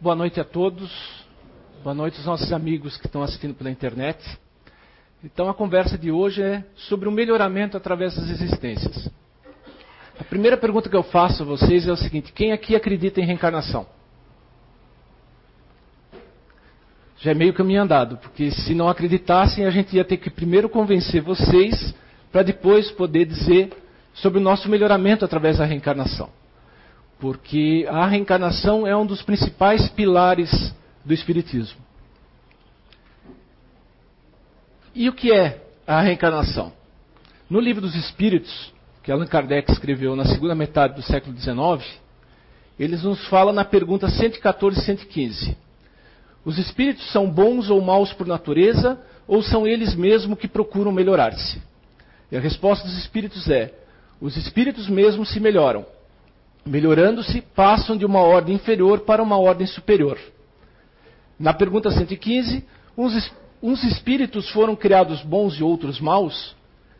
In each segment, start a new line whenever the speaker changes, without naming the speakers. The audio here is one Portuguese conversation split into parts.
boa noite a todos. Boa noite aos nossos amigos que estão assistindo pela internet. Então, a conversa de hoje é sobre o melhoramento através das existências. A primeira pergunta que eu faço a vocês é o seguinte: quem aqui acredita em reencarnação? Já é meio caminho andado, porque se não acreditassem, a gente ia ter que primeiro convencer vocês para depois poder dizer sobre o nosso melhoramento através da reencarnação. Porque a reencarnação é um dos principais pilares do Espiritismo. E o que é a reencarnação? No livro dos Espíritos, que Allan Kardec escreveu na segunda metade do século XIX, eles nos falam na pergunta 114 e 115. Os espíritos são bons ou maus por natureza, ou são eles mesmos que procuram melhorar-se? E a resposta dos espíritos é: os espíritos mesmos se melhoram. Melhorando-se, passam de uma ordem inferior para uma ordem superior. Na pergunta 115, uns, uns espíritos foram criados bons e outros maus?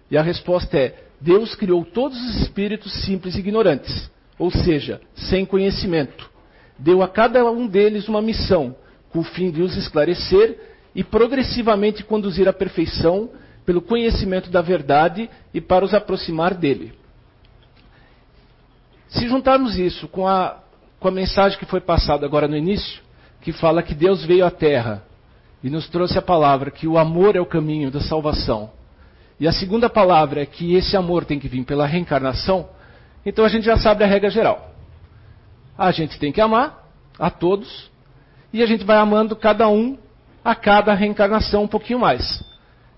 E a resposta é: Deus criou todos os espíritos simples e ignorantes, ou seja, sem conhecimento. Deu a cada um deles uma missão, com o fim de os esclarecer e progressivamente conduzir à perfeição pelo conhecimento da verdade e para os aproximar dele. Se juntarmos isso com a, com a mensagem que foi passada agora no início, que fala que Deus veio à Terra e nos trouxe a palavra que o amor é o caminho da salvação, e a segunda palavra é que esse amor tem que vir pela reencarnação, então a gente já sabe a regra geral. A gente tem que amar a todos, e a gente vai amando cada um a cada reencarnação um pouquinho mais.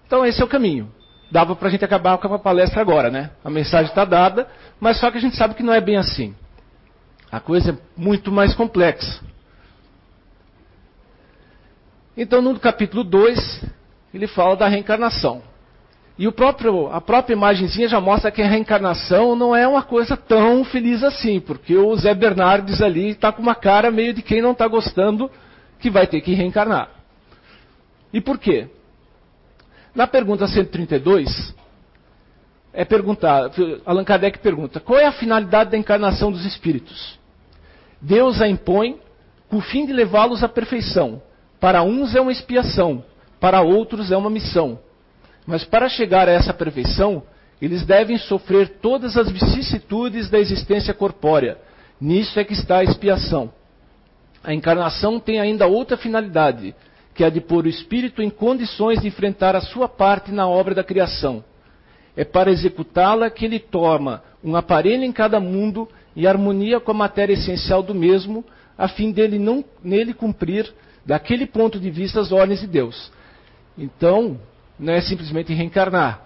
Então esse é o caminho. Dava para a gente acabar com a palestra agora, né? A mensagem está dada, mas só que a gente sabe que não é bem assim. A coisa é muito mais complexa. Então, no capítulo 2, ele fala da reencarnação. E próprio, a própria imagenzinha já mostra que a reencarnação não é uma coisa tão feliz assim, porque o Zé Bernardes ali está com uma cara meio de quem não está gostando que vai ter que reencarnar. E por quê? Na pergunta 132, é perguntar, Allan Kardec pergunta: qual é a finalidade da encarnação dos espíritos? Deus a impõe com o fim de levá-los à perfeição. Para uns é uma expiação, para outros é uma missão. Mas para chegar a essa perfeição, eles devem sofrer todas as vicissitudes da existência corpórea. Nisso é que está a expiação. A encarnação tem ainda outra finalidade, que é de pôr o espírito em condições de enfrentar a sua parte na obra da criação. É para executá-la que ele toma um aparelho em cada mundo em harmonia com a matéria essencial do mesmo, a fim dele não, nele cumprir, daquele ponto de vista, as ordens de Deus. Então, não é simplesmente reencarnar.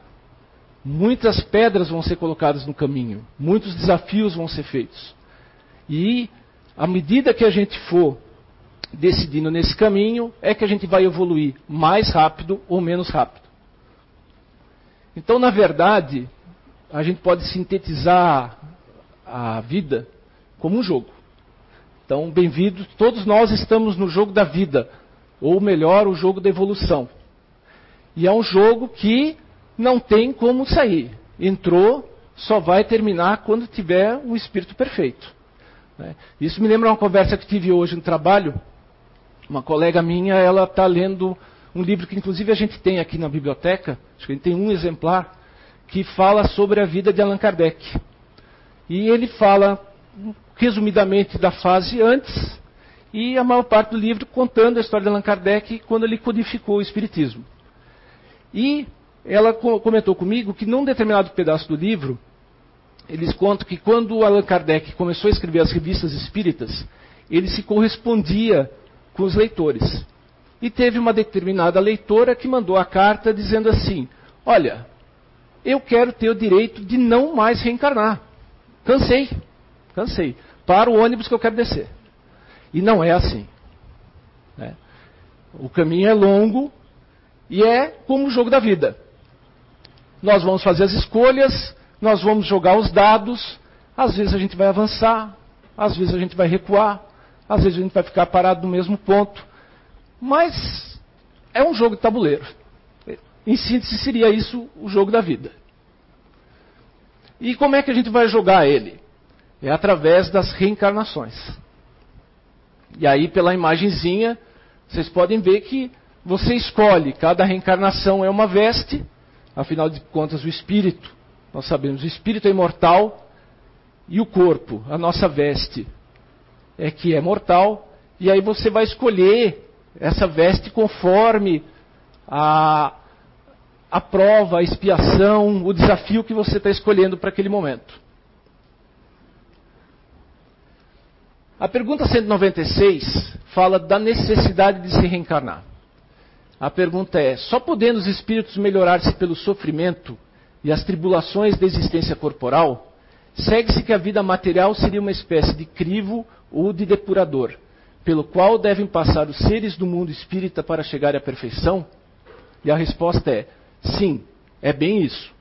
Muitas pedras vão ser colocadas no caminho, muitos desafios vão ser feitos. E, à medida que a gente for decidindo nesse caminho, é que a gente vai evoluir mais rápido ou menos rápido. Então, na verdade, a gente pode sintetizar a vida como um jogo. Então, bem-vindos, todos nós estamos no jogo da vida, ou melhor, o jogo da evolução. E é um jogo que não tem como sair. Entrou, só vai terminar quando tiver o espírito perfeito. Né? Isso me lembra uma conversa que tive hoje no trabalho uma colega minha, ela está lendo um livro que inclusive a gente tem aqui na biblioteca, acho que a gente tem um exemplar, que fala sobre a vida de Allan Kardec. E ele fala resumidamente da fase antes e a maior parte do livro contando a história de Allan Kardec quando ele codificou o Espiritismo. E ela comentou comigo que num determinado pedaço do livro, eles contam que quando Allan Kardec começou a escrever as revistas espíritas, ele se correspondia com os leitores. E teve uma determinada leitora que mandou a carta dizendo assim: Olha, eu quero ter o direito de não mais reencarnar. Cansei, cansei. Para o ônibus que eu quero descer. E não é assim. Né? O caminho é longo e é como o jogo da vida. Nós vamos fazer as escolhas, nós vamos jogar os dados, às vezes a gente vai avançar, às vezes a gente vai recuar, às vezes a gente vai ficar parado no mesmo ponto. Mas é um jogo de tabuleiro. Em síntese, seria isso o jogo da vida. E como é que a gente vai jogar ele? É através das reencarnações. E aí, pela imagenzinha, vocês podem ver que você escolhe, cada reencarnação é uma veste, afinal de contas, o espírito, nós sabemos, o espírito é imortal e o corpo, a nossa veste, é que é mortal, e aí você vai escolher essa veste conforme a, a prova, a expiação, o desafio que você está escolhendo para aquele momento. A pergunta 196 fala da necessidade de se reencarnar. A pergunta é: só podendo os espíritos melhorar-se pelo sofrimento e as tribulações da existência corporal, segue-se que a vida material seria uma espécie de crivo ou de depurador, pelo qual devem passar os seres do mundo espírita para chegar à perfeição? E a resposta é: sim, é bem isso.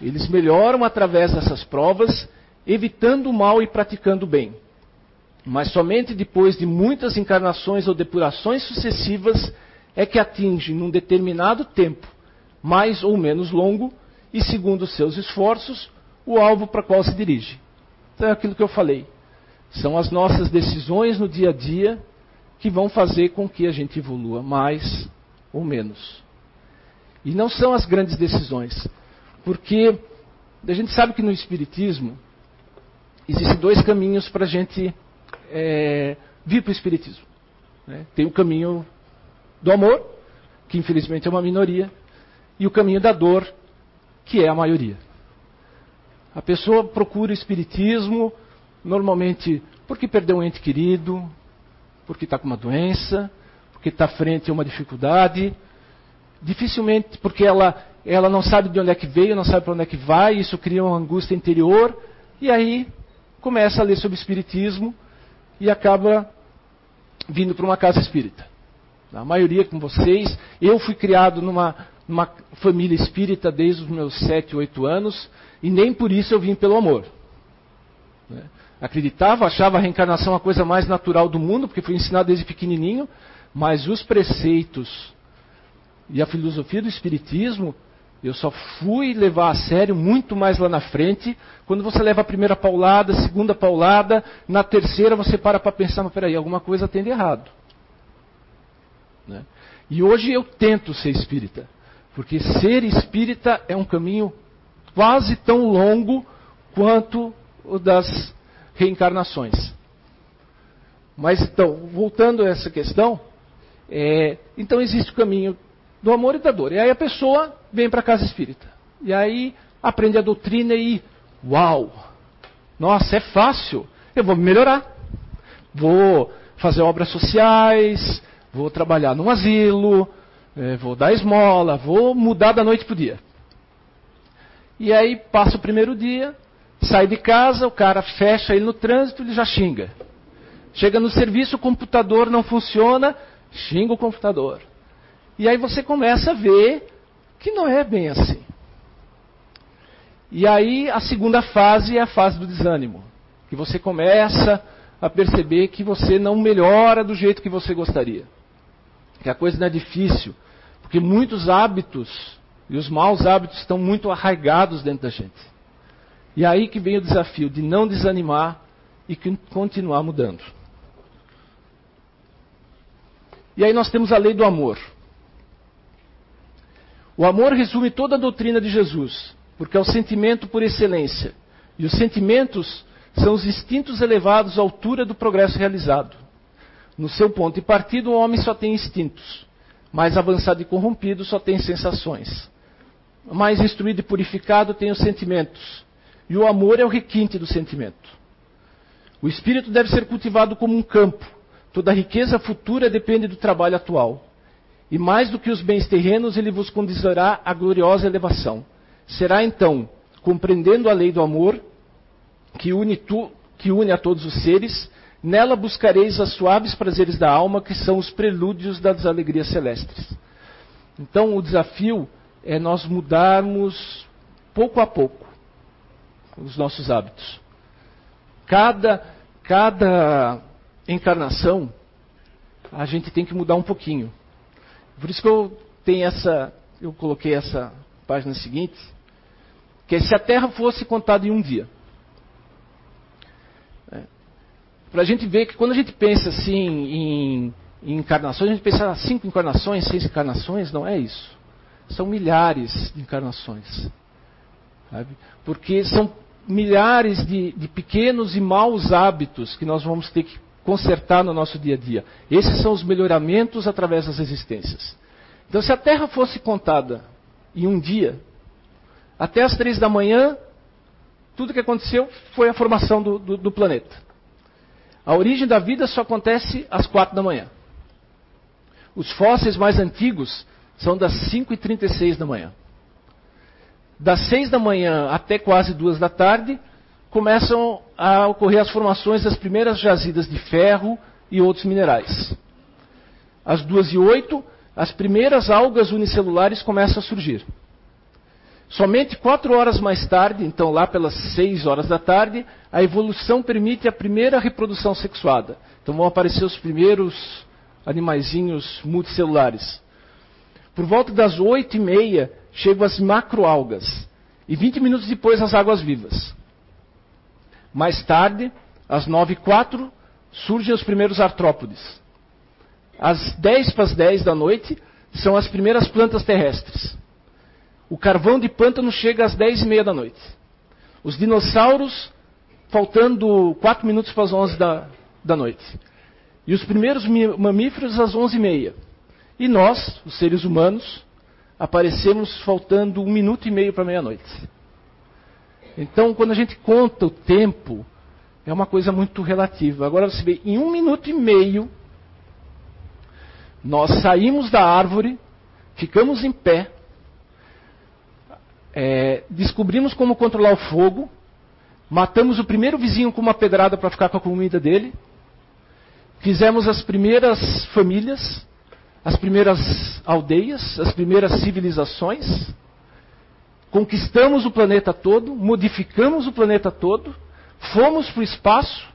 Eles melhoram através dessas provas, evitando o mal e praticando o bem. Mas somente depois de muitas encarnações ou depurações sucessivas é que atinge, num determinado tempo, mais ou menos longo, e segundo seus esforços, o alvo para qual se dirige. Então é aquilo que eu falei. São as nossas decisões no dia a dia que vão fazer com que a gente evolua mais ou menos. E não são as grandes decisões. Porque a gente sabe que no Espiritismo existem dois caminhos para a gente é, vir para o Espiritismo. Né? Tem o caminho do amor, que infelizmente é uma minoria, e o caminho da dor, que é a maioria. A pessoa procura o Espiritismo, normalmente porque perdeu um ente querido, porque está com uma doença, porque está frente a uma dificuldade, dificilmente porque ela, ela não sabe de onde é que veio, não sabe para onde é que vai, isso cria uma angústia interior, e aí começa a ler sobre Espiritismo e acaba vindo para uma casa espírita. A maioria com vocês. Eu fui criado numa, numa família espírita desde os meus 7, 8 anos, e nem por isso eu vim pelo amor. Né? Acreditava, achava a reencarnação a coisa mais natural do mundo, porque fui ensinado desde pequenininho, mas os preceitos e a filosofia do Espiritismo eu só fui levar a sério muito mais lá na frente, quando você leva a primeira paulada, a segunda paulada, na terceira você para para pensar, mas peraí, alguma coisa tem de errado. Né? E hoje eu tento ser espírita, porque ser espírita é um caminho quase tão longo quanto o das reencarnações. Mas então, voltando a essa questão, é, então existe o caminho do amor e da dor. E aí a pessoa vem para a casa espírita. E aí aprende a doutrina e, uau! Nossa, é fácil. Eu vou melhorar. Vou fazer obras sociais, vou trabalhar num asilo, é, vou dar esmola, vou mudar da noite para o dia. E aí passa o primeiro dia, sai de casa, o cara fecha ele no trânsito, ele já xinga. Chega no serviço, o computador não funciona, xinga o computador. E aí você começa a ver que não é bem assim. E aí a segunda fase é a fase do desânimo, que você começa a perceber que você não melhora do jeito que você gostaria. Que a coisa não é difícil, porque muitos hábitos e os maus hábitos estão muito arraigados dentro da gente. E aí que vem o desafio de não desanimar e continuar mudando. E aí nós temos a lei do amor. O amor resume toda a doutrina de Jesus, porque é o sentimento por excelência. E os sentimentos são os instintos elevados à altura do progresso realizado. No seu ponto de partida, o homem só tem instintos. Mais avançado e corrompido só tem sensações. Mais instruído e purificado tem os sentimentos. E o amor é o requinte do sentimento. O espírito deve ser cultivado como um campo. Toda riqueza futura depende do trabalho atual. E mais do que os bens terrenos, ele vos conduzirá à gloriosa elevação. Será então, compreendendo a lei do amor, que une, tu, que une a todos os seres, nela buscareis os suaves prazeres da alma, que são os prelúdios das alegrias celestes. Então, o desafio é nós mudarmos pouco a pouco os nossos hábitos. Cada, cada encarnação, a gente tem que mudar um pouquinho. Por isso que eu tenho essa, eu coloquei essa página seguinte, que é se a Terra fosse contada em um dia. É. para a gente ver que quando a gente pensa assim em, em encarnações, a gente pensa ah, cinco encarnações, seis encarnações, não é isso. São milhares de encarnações. Sabe? Porque são milhares de, de pequenos e maus hábitos que nós vamos ter que consertar no nosso dia a dia. Esses são os melhoramentos através das existências. Então, se a Terra fosse contada em um dia, até as três da manhã, tudo que aconteceu foi a formação do, do, do planeta. A origem da vida só acontece às quatro da manhã. Os fósseis mais antigos são das 5h36 da manhã. Das 6 da manhã até quase duas da tarde, começam a ocorrer as formações das primeiras jazidas de ferro e outros minerais. Às 2 e 8, as primeiras algas unicelulares começam a surgir. Somente quatro horas mais tarde, então lá pelas seis horas da tarde, a evolução permite a primeira reprodução sexuada. Então vão aparecer os primeiros animaizinhos multicelulares. Por volta das oito e meia, chegam as macroalgas. E 20 minutos depois, as águas vivas. Mais tarde, às nove e quatro, surgem os primeiros artrópodes. Às dez para as dez da noite, são as primeiras plantas terrestres. O carvão de pântano chega às dez e meia da noite. Os dinossauros, faltando quatro minutos para as onze da, da noite. E os primeiros mamíferos às onze e meia. E nós, os seres humanos, aparecemos faltando um minuto e meio para meia-noite. Então, quando a gente conta o tempo, é uma coisa muito relativa. Agora você vê, em um minuto e meio, nós saímos da árvore, ficamos em pé, é, descobrimos como controlar o fogo, matamos o primeiro vizinho com uma pedrada para ficar com a comida dele, fizemos as primeiras famílias, as primeiras aldeias, as primeiras civilizações, conquistamos o planeta todo, modificamos o planeta todo, fomos para o espaço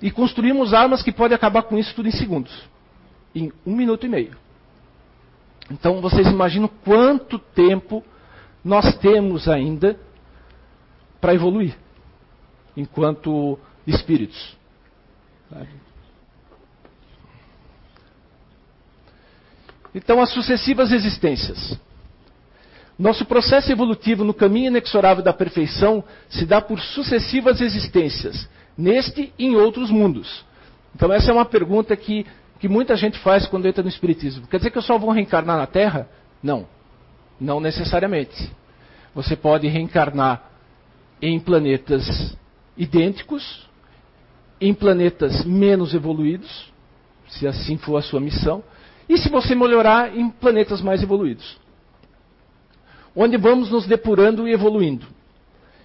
e construímos armas que podem acabar com isso tudo em segundos em um minuto e meio. Então vocês imaginam quanto tempo nós temos ainda para evoluir enquanto espíritos. Então, as sucessivas existências. Nosso processo evolutivo no caminho inexorável da perfeição se dá por sucessivas existências, neste e em outros mundos. Então, essa é uma pergunta que, que muita gente faz quando entra no Espiritismo. Quer dizer que eu só vou reencarnar na Terra? Não. Não necessariamente. Você pode reencarnar em planetas idênticos, em planetas menos evoluídos, se assim for a sua missão, e se você melhorar, em planetas mais evoluídos. Onde vamos nos depurando e evoluindo.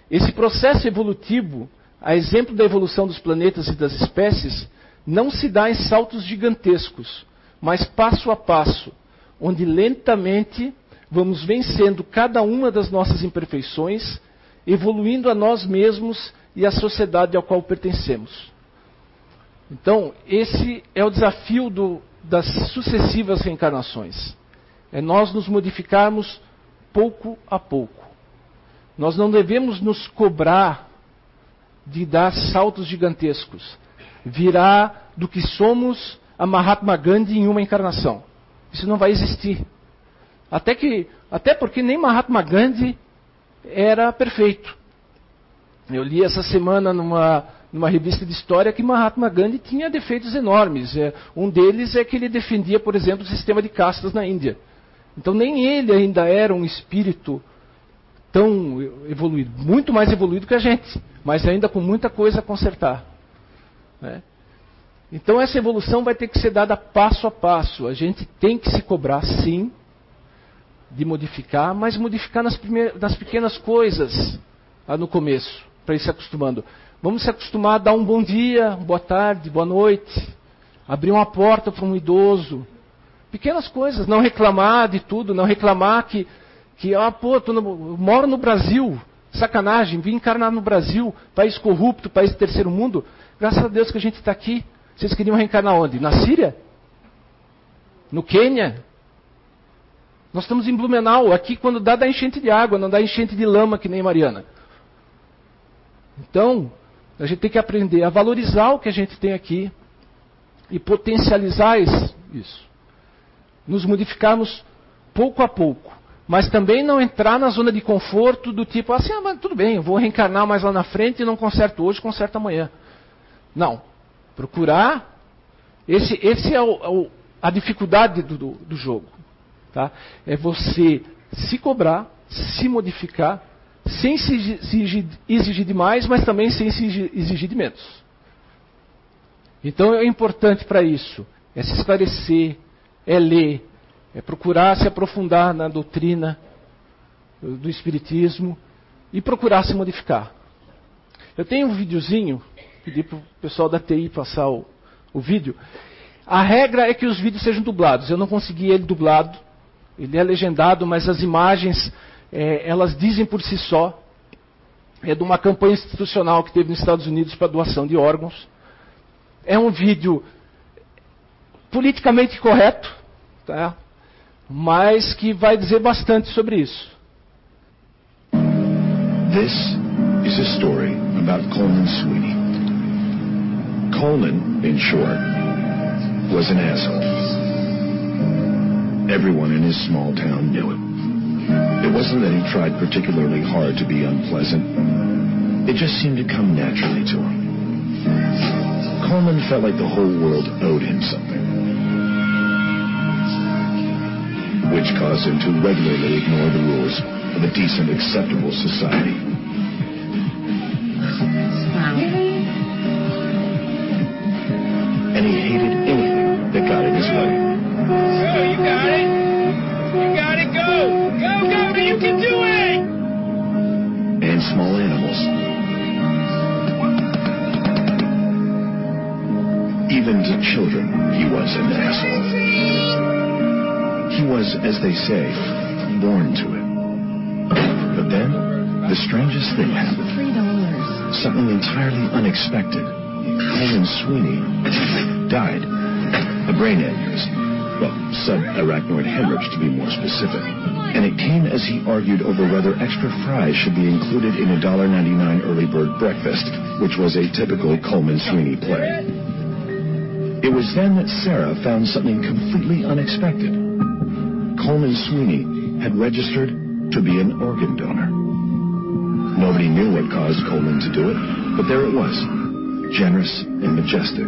Esse processo evolutivo, a exemplo da evolução dos planetas e das espécies, não se dá em saltos gigantescos, mas passo a passo, onde lentamente vamos vencendo cada uma das nossas imperfeições, evoluindo a nós mesmos e à sociedade ao qual pertencemos. Então, esse é o desafio do, das sucessivas reencarnações. É nós nos modificarmos pouco a pouco. Nós não devemos nos cobrar de dar saltos gigantescos. Virá do que somos a Mahatma Gandhi em uma encarnação. Isso não vai existir. Até, que, até porque nem Mahatma Gandhi era perfeito. Eu li essa semana numa, numa revista de história que Mahatma Gandhi tinha defeitos enormes. É, um deles é que ele defendia, por exemplo, o sistema de castas na Índia. Então nem ele ainda era um espírito tão evoluído, muito mais evoluído que a gente, mas ainda com muita coisa a consertar. Né? Então essa evolução vai ter que ser dada passo a passo. A gente tem que se cobrar, sim, de modificar, mas modificar nas, nas pequenas coisas no começo, para ir se acostumando. Vamos se acostumar a dar um bom dia, boa tarde, boa noite, abrir uma porta para um idoso. Pequenas coisas, não reclamar de tudo, não reclamar que, que ah, pô, no, moro no Brasil, sacanagem, vim encarnar no Brasil, país corrupto, país de terceiro mundo. Graças a Deus que a gente está aqui. Vocês queriam reencarnar onde? Na Síria? No Quênia? Nós estamos em Blumenau, aqui quando dá, dá enchente de água, não dá enchente de lama que nem Mariana. Então, A gente tem que aprender a valorizar o que a gente tem aqui e potencializar isso. Nos modificarmos pouco a pouco. Mas também não entrar na zona de conforto do tipo assim, ah, mas tudo bem, eu vou reencarnar mais lá na frente e não conserto hoje, conserto amanhã. Não. Procurar. Esse, esse é, o, é o, a dificuldade do, do, do jogo. Tá? É você se cobrar, se modificar, sem se exigir, demais, mas também sem se exigir de menos. Então é importante para isso, é se esclarecer, é ler, é procurar se aprofundar na doutrina do Espiritismo e procurar se modificar. Eu tenho um videozinho, pedi para o pessoal da TI passar o, o vídeo. A regra é que os vídeos sejam dublados. Eu não consegui ele dublado, ele é legendado, mas as imagens é, elas dizem por si só. É de uma campanha institucional que teve nos Estados Unidos para doação de órgãos. É um vídeo politicamente correto, tá? mas que vai dizer bastante sobre isso.
This is a story about Coleman Sweeney. Coleman, in short, was an asshole. Everyone in his small town knew it. It wasn't that he tried particularly hard to be unpleasant. It just seemed to come naturally to him. Coleman felt like the whole world owed him something. Which caused him to regularly ignore the rules of a decent, acceptable society. And he hated children, he was an asshole. He was, as they say, born to it. But then, the strangest thing happened. Something entirely unexpected. Coleman Sweeney died. A brain aneurysm well, subarachnoid hemorrhage to be more specific. And it came as he argued over whether extra fries should be included in a $1.99 early bird breakfast, which was a typical Coleman Sweeney play. It was then that Sarah found something completely unexpected. Coleman Sweeney had registered to be an organ donor. Nobody knew what caused Coleman to do it, but there it was, generous and majestic.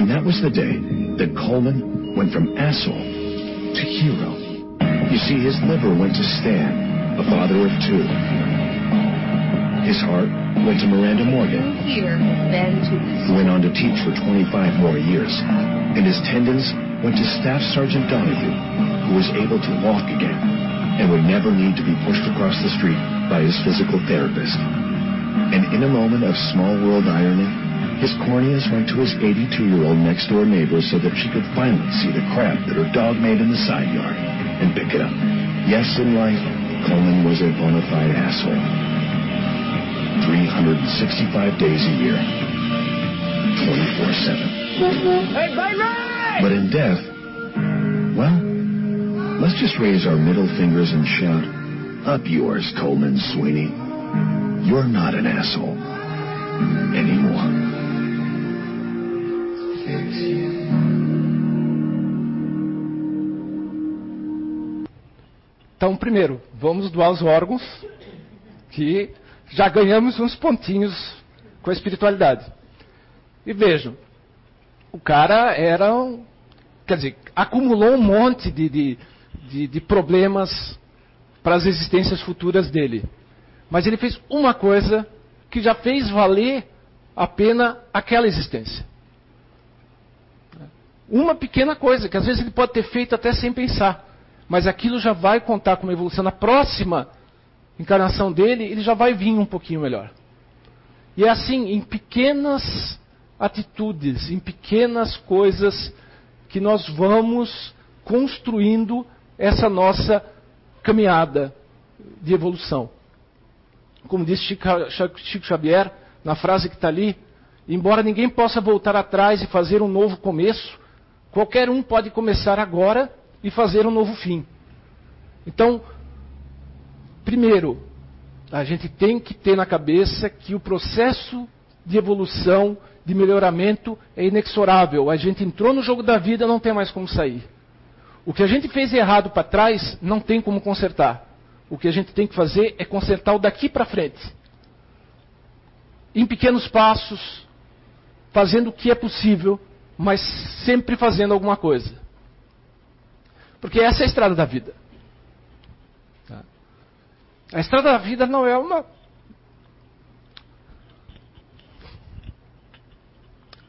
And that was the day that Coleman went from asshole to hero. You see, his liver went to Stan, a father of two. His heart went to Miranda Morgan,
Here, then to
who went on to teach for 25 more years. And his tendons went to Staff Sergeant Donahue, who was able to walk again and would never need to be pushed across the street by his physical therapist. And in a moment of small world irony, his corneas went to his 82-year-old next-door neighbor so that she could finally see the crap that her dog made in the side yard and pick it up. Yes, in life, Coleman was a bona fide asshole. 365 days a year, 24-7.
Hey, baby!
But in death, well, let's just raise our middle fingers and shout, up yours, Coleman Sweeney. You're not an asshole anymore.
Então, primeiro, vamos doar os órgãos, que já ganhamos uns pontinhos com a espiritualidade. E vejam, o cara era, um, quer dizer, acumulou um monte de, de, de, de problemas para as existências futuras dele. Mas ele fez uma coisa que já fez valer a pena aquela existência. Uma pequena coisa, que às vezes ele pode ter feito até sem pensar. Mas aquilo já vai contar com uma evolução. Na próxima encarnação dele, ele já vai vir um pouquinho melhor. E é assim, em pequenas atitudes, em pequenas coisas, que nós vamos construindo essa nossa caminhada de evolução. Como disse Chico Xavier, na frase que está ali, embora ninguém possa voltar atrás e fazer um novo começo, qualquer um pode começar agora e fazer um novo fim. Então, primeiro, A gente tem que ter na cabeça que o processo de evolução, de melhoramento é inexorável. A gente entrou no jogo da vida, não tem mais como sair. O que a gente fez errado para trás, não tem como consertar. O que a gente tem que fazer é consertar o daqui para frente. Em pequenos passos, fazendo o que é possível, mas sempre fazendo alguma coisa. Porque essa é a estrada da vida. A estrada da vida não é uma.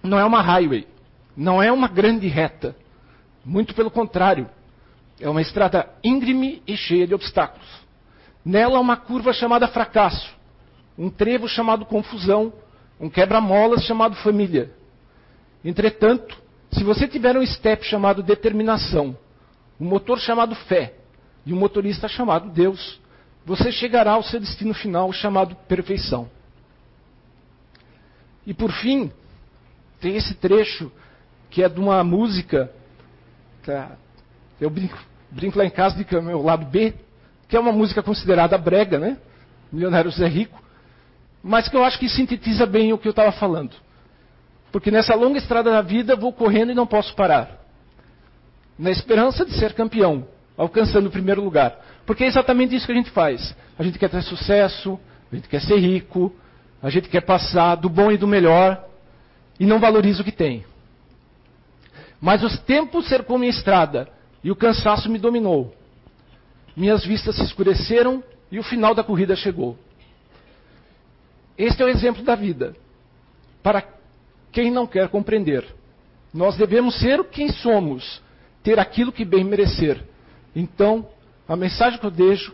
Não é uma highway. Não é uma grande reta. Muito pelo contrário. É uma estrada íngreme e cheia de obstáculos. Nela uma curva chamada fracasso, um trevo chamado confusão, um quebra-molas chamado família. Entretanto, se você tiver um step chamado determinação, um motor chamado fé e um motorista chamado Deus, você chegará ao seu destino final chamado perfeição. E por fim, tem esse trecho que é de uma música, tá? eu brinco, brinco lá em casa de que é o meu lado B, que é uma música considerada brega, né? Milionário Zé Rico, mas que eu acho que sintetiza bem o que eu estava falando. Porque nessa longa estrada da vida vou correndo e não posso parar. Na esperança de ser campeão, alcançando o primeiro lugar. Porque é exatamente isso que a gente faz. A gente quer ter sucesso, a gente quer ser rico, a gente quer passar do bom e do melhor e não valoriza o que tem. Mas os tempos cercou minha estrada e o cansaço me dominou. Minhas vistas se escureceram e o final da corrida chegou. Este é o exemplo da vida. Para quem não quer compreender. Nós devemos ser quem somos, ter aquilo que bem merecer. Então, a mensagem que eu deixo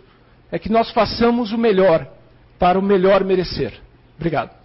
é que nós façamos o melhor para o melhor merecer. Obrigado.